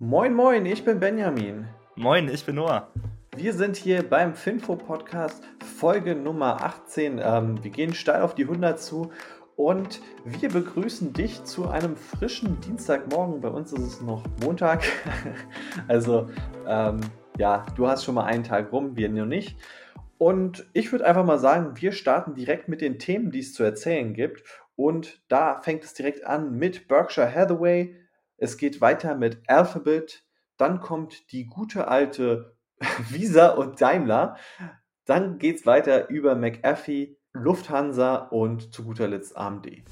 Moin, moin, ich bin Benjamin. Moin, ich bin Noah. Wir sind hier beim Finfo-Podcast, Folge Nummer 18. Ähm, wir gehen steil auf die 100 zu und wir begrüßen dich zu einem frischen Dienstagmorgen. Bei uns ist es noch Montag. also, ähm, ja, du hast schon mal einen Tag rum, wir noch nicht. Und ich würde einfach mal sagen, wir starten direkt mit den Themen, die es zu erzählen gibt. Und da fängt es direkt an mit Berkshire Hathaway, es geht weiter mit Alphabet. Dann kommt die gute alte Visa und Daimler. Dann geht es weiter über McAfee, Lufthansa und zu guter Letzt AMD.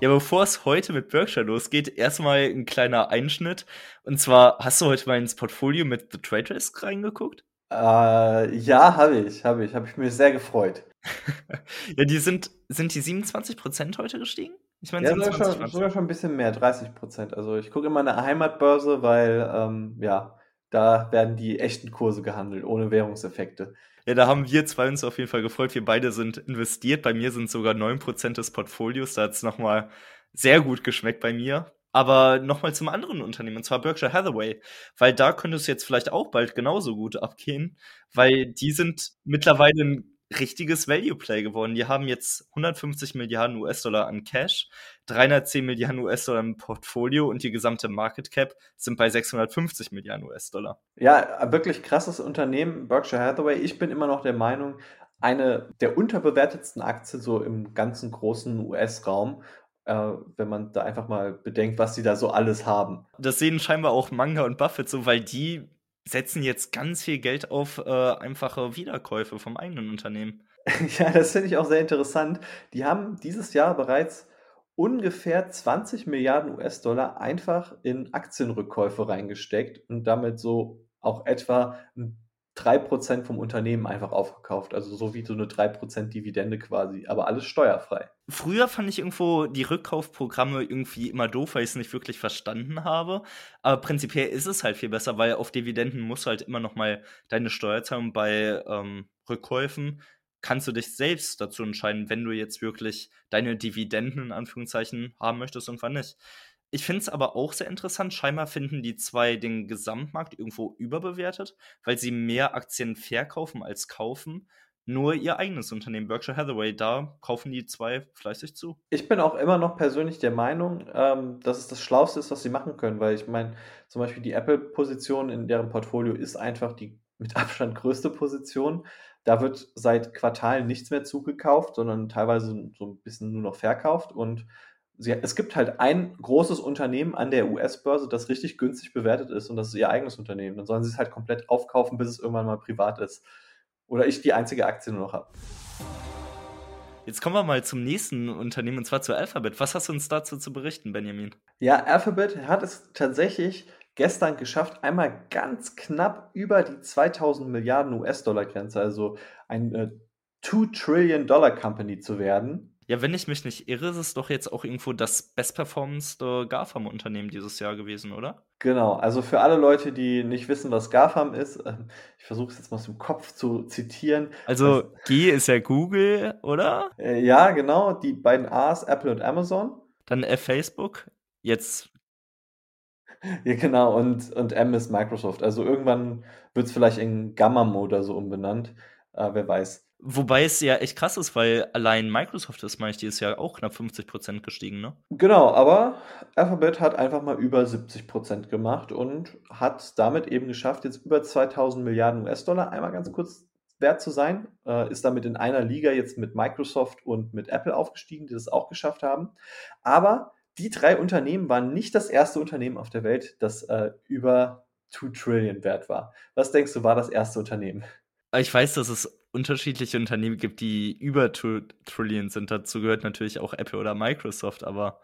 Ja, bevor es heute mit Berkshire losgeht, erstmal ein kleiner Einschnitt. Und zwar, hast du heute mal ins Portfolio mit The Trade Risk reingeguckt? Äh, ja, habe ich, habe ich, habe ich mir sehr gefreut. ja, die sind, sind die 27% heute gestiegen? Ich meine, ja, sogar schon, sogar schon ein bisschen mehr, 30 Prozent. Also ich gucke immer in der Heimatbörse, weil ähm, ja, da werden die echten Kurse gehandelt, ohne Währungseffekte. Ja, da haben wir zwei uns auf jeden Fall gefreut. Wir beide sind investiert. Bei mir sind sogar 9% des Portfolios. Da hat es nochmal sehr gut geschmeckt bei mir. Aber nochmal zum anderen Unternehmen, und zwar Berkshire Hathaway, weil da könnte es jetzt vielleicht auch bald genauso gut abgehen, weil die sind mittlerweile ein richtiges Value Play geworden. Die haben jetzt 150 Milliarden US-Dollar an Cash, 310 Milliarden US-Dollar im Portfolio und die gesamte Market Cap sind bei 650 Milliarden US-Dollar. Ja, wirklich krasses Unternehmen, Berkshire Hathaway. Ich bin immer noch der Meinung, eine der unterbewertetsten Aktien so im ganzen großen US-Raum. Äh, wenn man da einfach mal bedenkt, was sie da so alles haben. Das sehen scheinbar auch Manga und Buffett so, weil die setzen jetzt ganz viel Geld auf äh, einfache Wiederkäufe vom eigenen Unternehmen. ja, das finde ich auch sehr interessant. Die haben dieses Jahr bereits ungefähr 20 Milliarden US-Dollar einfach in Aktienrückkäufe reingesteckt und damit so auch etwa ein 3% vom Unternehmen einfach aufgekauft. Also so wie so eine 3% Dividende quasi, aber alles steuerfrei. Früher fand ich irgendwo die Rückkaufprogramme irgendwie immer doof, weil ich es nicht wirklich verstanden habe. Aber prinzipiell ist es halt viel besser, weil auf Dividenden musst du halt immer noch mal deine Steuer zahlen. Bei ähm, Rückkäufen kannst du dich selbst dazu entscheiden, wenn du jetzt wirklich deine Dividenden in Anführungszeichen haben möchtest und wann nicht. Ich finde es aber auch sehr interessant. Scheinbar finden die zwei den Gesamtmarkt irgendwo überbewertet, weil sie mehr Aktien verkaufen als kaufen. Nur ihr eigenes Unternehmen, Berkshire Hathaway, da kaufen die zwei fleißig zu. Ich bin auch immer noch persönlich der Meinung, ähm, dass es das Schlauste ist, was sie machen können, weil ich meine, zum Beispiel die Apple-Position in deren Portfolio ist einfach die mit Abstand größte Position. Da wird seit Quartalen nichts mehr zugekauft, sondern teilweise so ein bisschen nur noch verkauft und sie, es gibt halt ein großes Unternehmen an der US-Börse, das richtig günstig bewertet ist und das ist ihr eigenes Unternehmen. Dann sollen sie es halt komplett aufkaufen, bis es irgendwann mal privat ist. Oder ich die einzige Aktie nur noch habe. Jetzt kommen wir mal zum nächsten Unternehmen, und zwar zu Alphabet. Was hast du uns dazu zu berichten, Benjamin? Ja, Alphabet hat es tatsächlich gestern geschafft, einmal ganz knapp über die 2000 Milliarden US-Dollar-Grenze, also eine 2 Trillion Dollar Company zu werden. Ja, wenn ich mich nicht irre, ist es doch jetzt auch irgendwo das bestperformendste GAFAM-Unternehmen dieses Jahr gewesen, oder? Genau, also für alle Leute, die nicht wissen, was GAFAM ist, ähm, ich versuche es jetzt mal aus dem Kopf zu zitieren. Also G ist ja Google, oder? Äh, ja, genau, die beiden A's, Apple und Amazon. Dann F Facebook, jetzt. Ja, genau, und, und M ist Microsoft. Also irgendwann wird es vielleicht in Gammam oder so umbenannt, äh, wer weiß. Wobei es ja echt krass ist, weil allein Microsoft ist, meine ich, dieses Jahr auch knapp 50% gestiegen, ne? Genau, aber Alphabet hat einfach mal über 70% gemacht und hat damit eben geschafft, jetzt über 2000 Milliarden US-Dollar einmal ganz kurz wert zu sein. Äh, ist damit in einer Liga jetzt mit Microsoft und mit Apple aufgestiegen, die das auch geschafft haben. Aber die drei Unternehmen waren nicht das erste Unternehmen auf der Welt, das äh, über 2 Trillion wert war. Was denkst du, war das erste Unternehmen? Ich weiß, dass es unterschiedliche Unternehmen gibt, die über Trillion sind. Dazu gehört natürlich auch Apple oder Microsoft, aber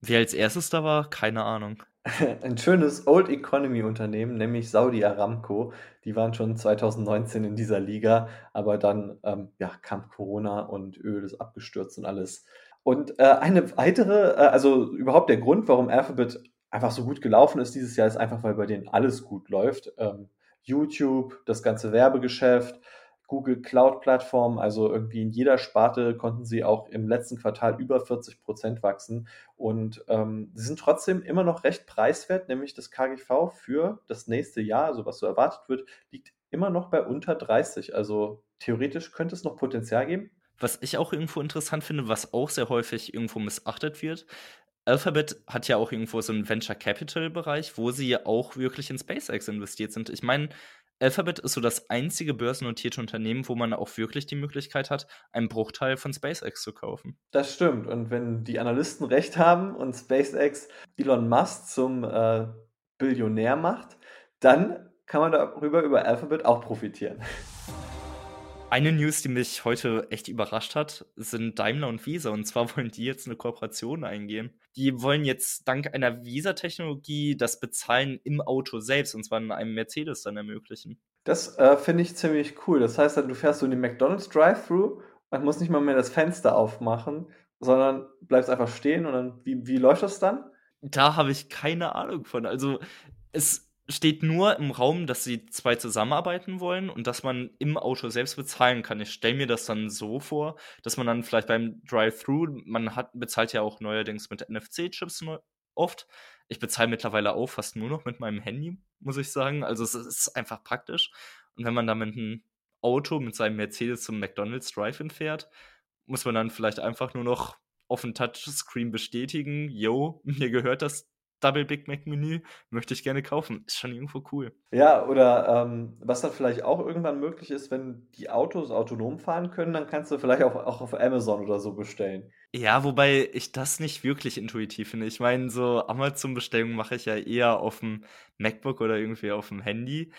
wer als erstes da war, keine Ahnung. Ein schönes Old Economy Unternehmen, nämlich Saudi Aramco. Die waren schon 2019 in dieser Liga, aber dann ähm, ja, kam Corona und Öl ist abgestürzt und alles. Und äh, eine weitere, äh, also überhaupt der Grund, warum Alphabet einfach so gut gelaufen ist dieses Jahr, ist einfach, weil bei denen alles gut läuft. Ähm, YouTube, das ganze Werbegeschäft, Google Cloud-Plattform. Also irgendwie in jeder Sparte konnten sie auch im letzten Quartal über 40 Prozent wachsen. Und ähm, sie sind trotzdem immer noch recht preiswert, nämlich das KGV für das nächste Jahr, also was so erwartet wird, liegt immer noch bei unter 30. Also theoretisch könnte es noch Potenzial geben. Was ich auch irgendwo interessant finde, was auch sehr häufig irgendwo missachtet wird, Alphabet hat ja auch irgendwo so einen Venture Capital Bereich, wo sie ja auch wirklich in SpaceX investiert sind. Ich meine, Alphabet ist so das einzige börsennotierte Unternehmen, wo man auch wirklich die Möglichkeit hat, einen Bruchteil von SpaceX zu kaufen. Das stimmt. Und wenn die Analysten recht haben und SpaceX Elon Musk zum äh, Billionär macht, dann kann man darüber über Alphabet auch profitieren. Eine News, die mich heute echt überrascht hat, sind Daimler und Visa. Und zwar wollen die jetzt eine Kooperation eingehen. Die wollen jetzt dank einer Visa-Technologie das Bezahlen im Auto selbst, und zwar in einem Mercedes, dann ermöglichen. Das äh, finde ich ziemlich cool. Das heißt, du fährst so in den McDonald's Drive-Thru und musst nicht mal mehr das Fenster aufmachen, sondern bleibst einfach stehen und dann, wie, wie läuft das dann? Da habe ich keine Ahnung von. Also, es steht nur im Raum, dass sie zwei zusammenarbeiten wollen und dass man im Auto selbst bezahlen kann. Ich stelle mir das dann so vor, dass man dann vielleicht beim Drive-Thru, man hat, bezahlt ja auch neuerdings mit NFC-Chips oft. Ich bezahle mittlerweile auch fast nur noch mit meinem Handy, muss ich sagen. Also es ist einfach praktisch. Und wenn man dann mit einem Auto, mit seinem Mercedes zum McDonald's Drive-In fährt, muss man dann vielleicht einfach nur noch auf dem Touchscreen bestätigen, yo, mir gehört das Double Big Mac Menü möchte ich gerne kaufen. Ist schon irgendwo cool. Ja, oder ähm, was dann vielleicht auch irgendwann möglich ist, wenn die Autos autonom fahren können, dann kannst du vielleicht auch, auch auf Amazon oder so bestellen. Ja, wobei ich das nicht wirklich intuitiv finde. Ich meine, so Amazon-Bestellungen mache ich ja eher auf dem MacBook oder irgendwie auf dem Handy.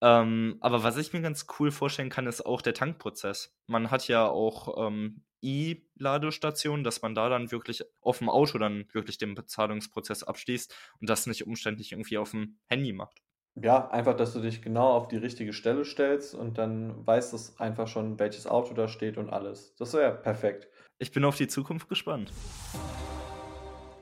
Ähm, aber was ich mir ganz cool vorstellen kann, ist auch der Tankprozess. Man hat ja auch ähm, E-Ladestationen, dass man da dann wirklich auf dem Auto dann wirklich den Bezahlungsprozess abschließt und das nicht umständlich irgendwie auf dem Handy macht. Ja, einfach, dass du dich genau auf die richtige Stelle stellst und dann weißt es einfach schon, welches Auto da steht und alles. Das wäre perfekt. Ich bin auf die Zukunft gespannt.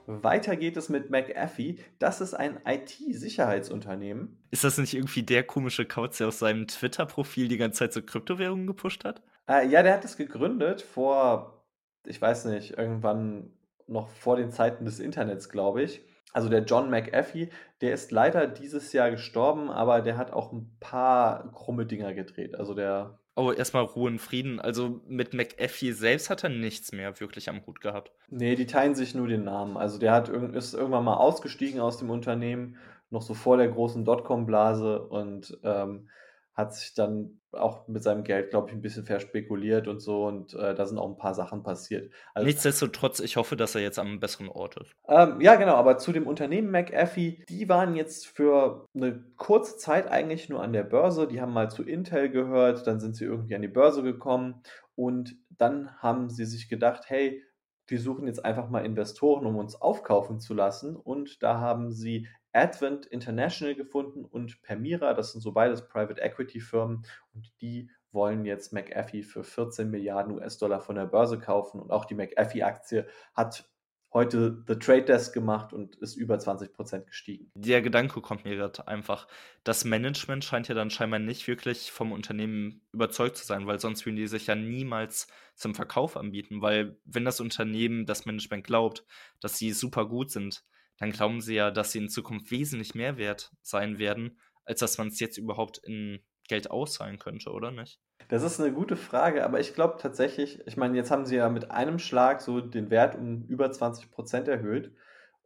Weiter geht es mit McAfee. Das ist ein IT-Sicherheitsunternehmen. Ist das nicht irgendwie der komische Kauz, der auf seinem Twitter-Profil die ganze Zeit so Kryptowährungen gepusht hat? Äh, ja, der hat es gegründet vor, ich weiß nicht, irgendwann noch vor den Zeiten des Internets, glaube ich. Also der John McAfee, der ist leider dieses Jahr gestorben, aber der hat auch ein paar krumme Dinger gedreht. Also der Oh, erstmal Ruhe und Frieden. Also mit McAfee selbst hat er nichts mehr wirklich am Hut gehabt. Nee, die teilen sich nur den Namen. Also der hat ist irgendwann mal ausgestiegen aus dem Unternehmen, noch so vor der großen Dotcom-Blase und ähm, hat sich dann auch mit seinem Geld, glaube ich, ein bisschen verspekuliert und so. Und äh, da sind auch ein paar Sachen passiert. Also, Nichtsdestotrotz, ich hoffe, dass er jetzt am besseren Ort ist. Ähm, ja, genau. Aber zu dem Unternehmen McAfee, die waren jetzt für eine kurze Zeit eigentlich nur an der Börse. Die haben mal zu Intel gehört, dann sind sie irgendwie an die Börse gekommen. Und dann haben sie sich gedacht, hey, wir suchen jetzt einfach mal Investoren, um uns aufkaufen zu lassen. Und da haben sie Advent International gefunden und Permira, das sind so beides Private Equity Firmen und die wollen jetzt McAfee für 14 Milliarden US-Dollar von der Börse kaufen und auch die McAfee-Aktie hat heute The Trade Desk gemacht und ist über 20 Prozent gestiegen. Der Gedanke kommt mir gerade einfach. Das Management scheint ja dann scheinbar nicht wirklich vom Unternehmen überzeugt zu sein, weil sonst würden die sich ja niemals zum Verkauf anbieten, weil wenn das Unternehmen, das Management glaubt, dass sie super gut sind, dann glauben sie ja, dass sie in Zukunft wesentlich mehr wert sein werden, als dass man es jetzt überhaupt in Geld auszahlen könnte, oder nicht? Das ist eine gute Frage, aber ich glaube tatsächlich, ich meine, jetzt haben sie ja mit einem Schlag so den Wert um über 20 Prozent erhöht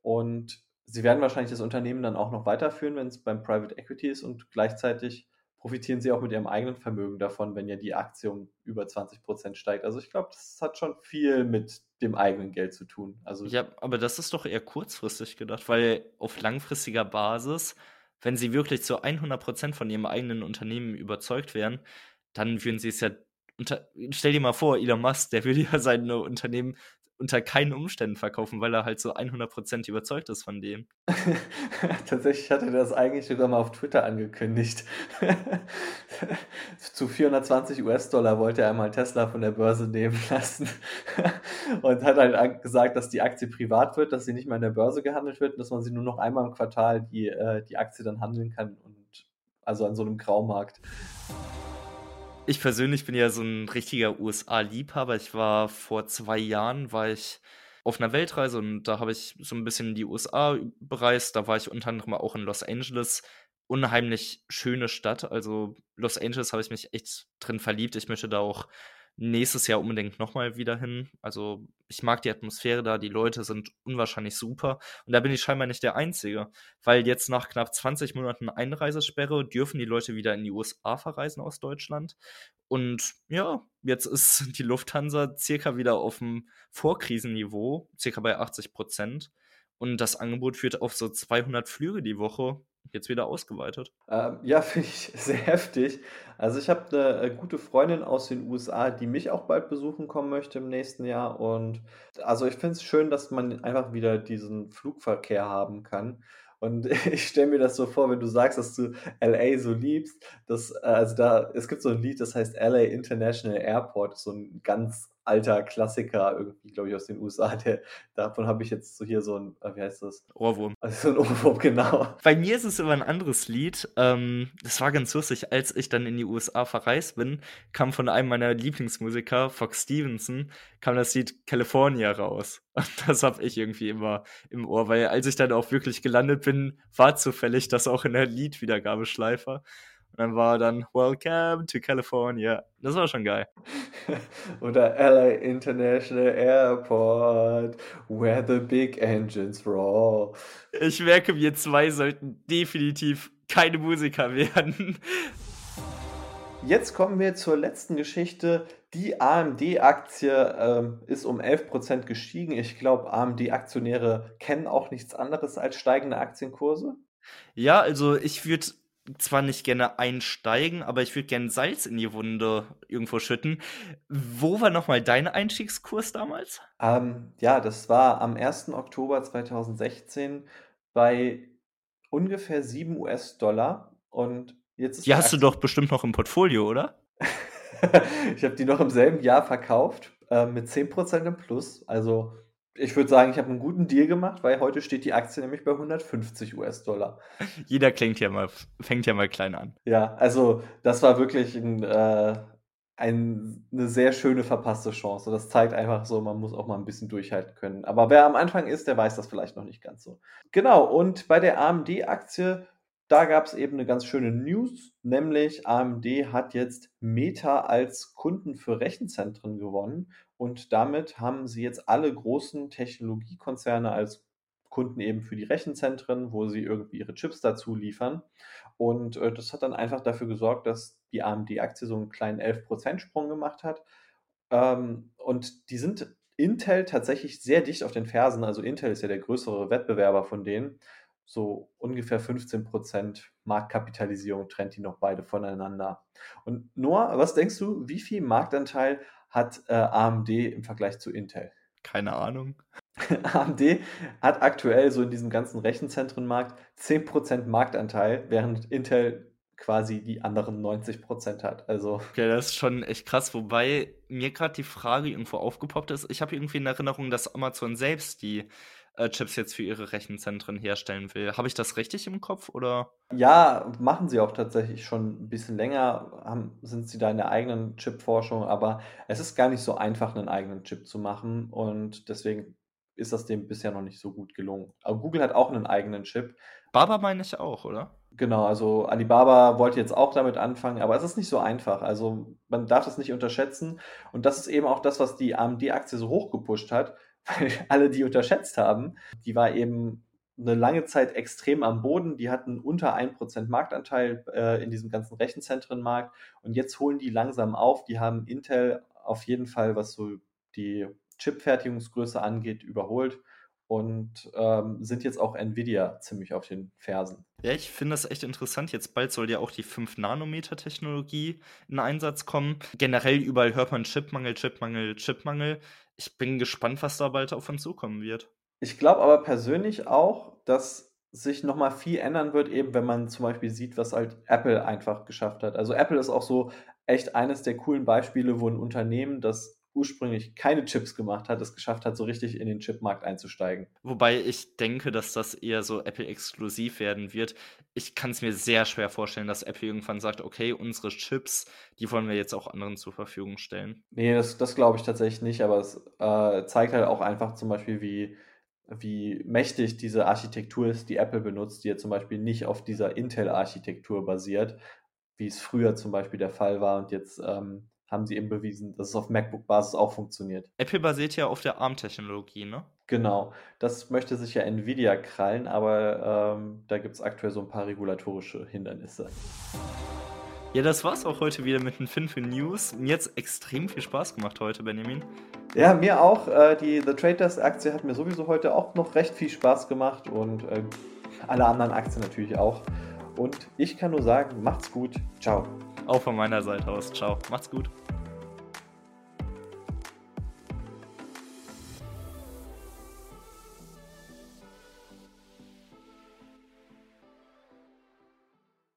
und sie werden wahrscheinlich das Unternehmen dann auch noch weiterführen, wenn es beim Private Equity ist und gleichzeitig profitieren sie auch mit ihrem eigenen Vermögen davon, wenn ja die Aktie um über 20 Prozent steigt. Also ich glaube, das hat schon viel mit dem eigenen Geld zu tun. Also ja, aber das ist doch eher kurzfristig gedacht, weil auf langfristiger Basis, wenn sie wirklich zu 100 Prozent von ihrem eigenen Unternehmen überzeugt wären, dann würden sie es ja unter, stell dir mal vor, Elon Musk, der würde ja sein Unternehmen unter keinen Umständen verkaufen, weil er halt so 100% überzeugt ist von dem. Tatsächlich hat er das eigentlich sogar mal auf Twitter angekündigt. Zu 420 US-Dollar wollte er einmal Tesla von der Börse nehmen lassen und hat halt gesagt, dass die Aktie privat wird, dass sie nicht mehr an der Börse gehandelt wird und dass man sie nur noch einmal im Quartal die, äh, die Aktie dann handeln kann und also an so einem Graumarkt. Ich persönlich bin ja so ein richtiger USA-Liebhaber. Ich war vor zwei Jahren, war ich auf einer Weltreise und da habe ich so ein bisschen die USA bereist. Da war ich unter anderem auch in Los Angeles. Unheimlich schöne Stadt. Also Los Angeles habe ich mich echt drin verliebt. Ich möchte da auch nächstes Jahr unbedingt nochmal wieder hin. Also ich mag die Atmosphäre da, die Leute sind unwahrscheinlich super. Und da bin ich scheinbar nicht der Einzige, weil jetzt nach knapp 20 Monaten Einreisesperre dürfen die Leute wieder in die USA verreisen aus Deutschland. Und ja, jetzt ist die Lufthansa circa wieder auf dem Vorkrisenniveau, circa bei 80 Prozent. Und das Angebot wird auf so 200 Flüge die Woche jetzt wieder ausgeweitet. Ähm, ja, finde ich sehr heftig. Also ich habe eine äh, gute Freundin aus den USA, die mich auch bald besuchen kommen möchte im nächsten Jahr. Und also ich finde es schön, dass man einfach wieder diesen Flugverkehr haben kann. Und ich stelle mir das so vor, wenn du sagst, dass du LA so liebst, dass, äh, also da, es gibt so ein Lied, das heißt LA International Airport, so ein ganz alter Klassiker, irgendwie, glaube ich, aus den USA. Der, davon habe ich jetzt so hier so ein, äh, wie heißt das? Ohrwurm. Also so ein Ohrwurm, genau. Bei mir ist es immer ein anderes Lied. Ähm, das war ganz lustig. Als ich dann in die USA verreist bin, kam von einem meiner Lieblingsmusiker, Fox Stevenson, kam das Lied California raus. Und das habe ich irgendwie immer im Ohr, weil als ich dann auch wirklich gelandet bin, war zufällig das auch in der Liedwiedergabeschleife. Und dann war dann Welcome to California. Das war schon geil. Oder LA International Airport, where the big engines roll. Ich merke, wir zwei sollten definitiv keine Musiker werden. Jetzt kommen wir zur letzten Geschichte. Die AMD-Aktie ähm, ist um 11% gestiegen. Ich glaube, AMD-Aktionäre kennen auch nichts anderes als steigende Aktienkurse. Ja, also ich würde zwar nicht gerne einsteigen, aber ich würde gerne Salz in die Wunde irgendwo schütten. Wo war nochmal dein Einstiegskurs damals? Ähm, ja, das war am 1. Oktober 2016 bei ungefähr 7 US-Dollar. Und jetzt Die hast du doch bestimmt noch im Portfolio, oder? ich habe die noch im selben Jahr verkauft, äh, mit 10% im Plus. Also ich würde sagen, ich habe einen guten Deal gemacht, weil heute steht die Aktie nämlich bei 150 US-Dollar. Jeder klingt ja mal, fängt ja mal klein an. Ja, also das war wirklich ein, äh, ein, eine sehr schöne verpasste Chance. Das zeigt einfach so, man muss auch mal ein bisschen durchhalten können. Aber wer am Anfang ist, der weiß das vielleicht noch nicht ganz so. Genau, und bei der AMD-Aktie, da gab es eben eine ganz schöne News, nämlich AMD hat jetzt Meta als Kunden für Rechenzentren gewonnen und damit haben sie jetzt alle großen Technologiekonzerne als Kunden eben für die Rechenzentren, wo sie irgendwie ihre Chips dazu liefern. Und äh, das hat dann einfach dafür gesorgt, dass die AMD-Aktie so einen kleinen 11%-Sprung gemacht hat. Ähm, und die sind Intel tatsächlich sehr dicht auf den Fersen. Also Intel ist ja der größere Wettbewerber von denen. So ungefähr 15% Marktkapitalisierung trennt die noch beide voneinander. Und Noah, was denkst du, wie viel Marktanteil hat äh, AMD im Vergleich zu Intel? Keine Ahnung. AMD hat aktuell so in diesem ganzen Rechenzentrenmarkt 10% Marktanteil, während Intel quasi die anderen 90% hat. Also. Okay, das ist schon echt krass, wobei mir gerade die Frage irgendwo aufgepoppt ist. Ich habe irgendwie in Erinnerung, dass Amazon selbst die äh, Chips jetzt für ihre Rechenzentren herstellen will. Habe ich das richtig im Kopf oder? Ja, machen sie auch tatsächlich schon ein bisschen länger, haben, sind sie da in der eigenen Chip-Forschung, aber es ist gar nicht so einfach, einen eigenen Chip zu machen und deswegen ist das dem bisher noch nicht so gut gelungen. Aber Google hat auch einen eigenen Chip. Baba meine ich auch, oder? Genau, also Alibaba wollte jetzt auch damit anfangen, aber es ist nicht so einfach. Also man darf das nicht unterschätzen. Und das ist eben auch das, was die AMD-Aktie so hochgepusht hat weil alle die unterschätzt haben. Die war eben eine lange Zeit extrem am Boden. Die hatten unter 1% Marktanteil äh, in diesem ganzen Rechenzentrenmarkt. Und jetzt holen die langsam auf. Die haben Intel auf jeden Fall, was so die Chip-Fertigungsgröße angeht, überholt und ähm, sind jetzt auch Nvidia ziemlich auf den Fersen. Ja, ich finde das echt interessant. Jetzt bald soll ja auch die 5-Nanometer-Technologie in Einsatz kommen. Generell überall hört man Chipmangel, Chipmangel, Chipmangel. Ich bin gespannt, was da bald auf uns zukommen wird. Ich glaube aber persönlich auch, dass sich nochmal viel ändern wird, eben wenn man zum Beispiel sieht, was halt Apple einfach geschafft hat. Also Apple ist auch so echt eines der coolen Beispiele, wo ein Unternehmen, das ursprünglich keine Chips gemacht hat, es geschafft hat, so richtig in den Chipmarkt einzusteigen. Wobei ich denke, dass das eher so Apple-exklusiv werden wird. Ich kann es mir sehr schwer vorstellen, dass Apple irgendwann sagt, okay, unsere Chips, die wollen wir jetzt auch anderen zur Verfügung stellen. Nee, das, das glaube ich tatsächlich nicht, aber es äh, zeigt halt auch einfach zum Beispiel, wie, wie mächtig diese Architektur ist, die Apple benutzt, die ja zum Beispiel nicht auf dieser Intel-Architektur basiert, wie es früher zum Beispiel der Fall war und jetzt ähm, haben sie eben bewiesen, dass es auf MacBook-Basis auch funktioniert. Apple basiert ja auf der ARM-Technologie, ne? Genau, das möchte sich ja Nvidia krallen, aber ähm, da gibt es aktuell so ein paar regulatorische Hindernisse. Ja, das war's auch heute wieder mit den Finfin News. Mir hat's extrem viel Spaß gemacht heute, Benjamin. Ja, mir auch. Äh, die The Traders Aktie hat mir sowieso heute auch noch recht viel Spaß gemacht und äh, alle anderen Aktien natürlich auch. Und ich kann nur sagen, macht's gut. Ciao. Auch von meiner Seite aus. Ciao. Macht's gut.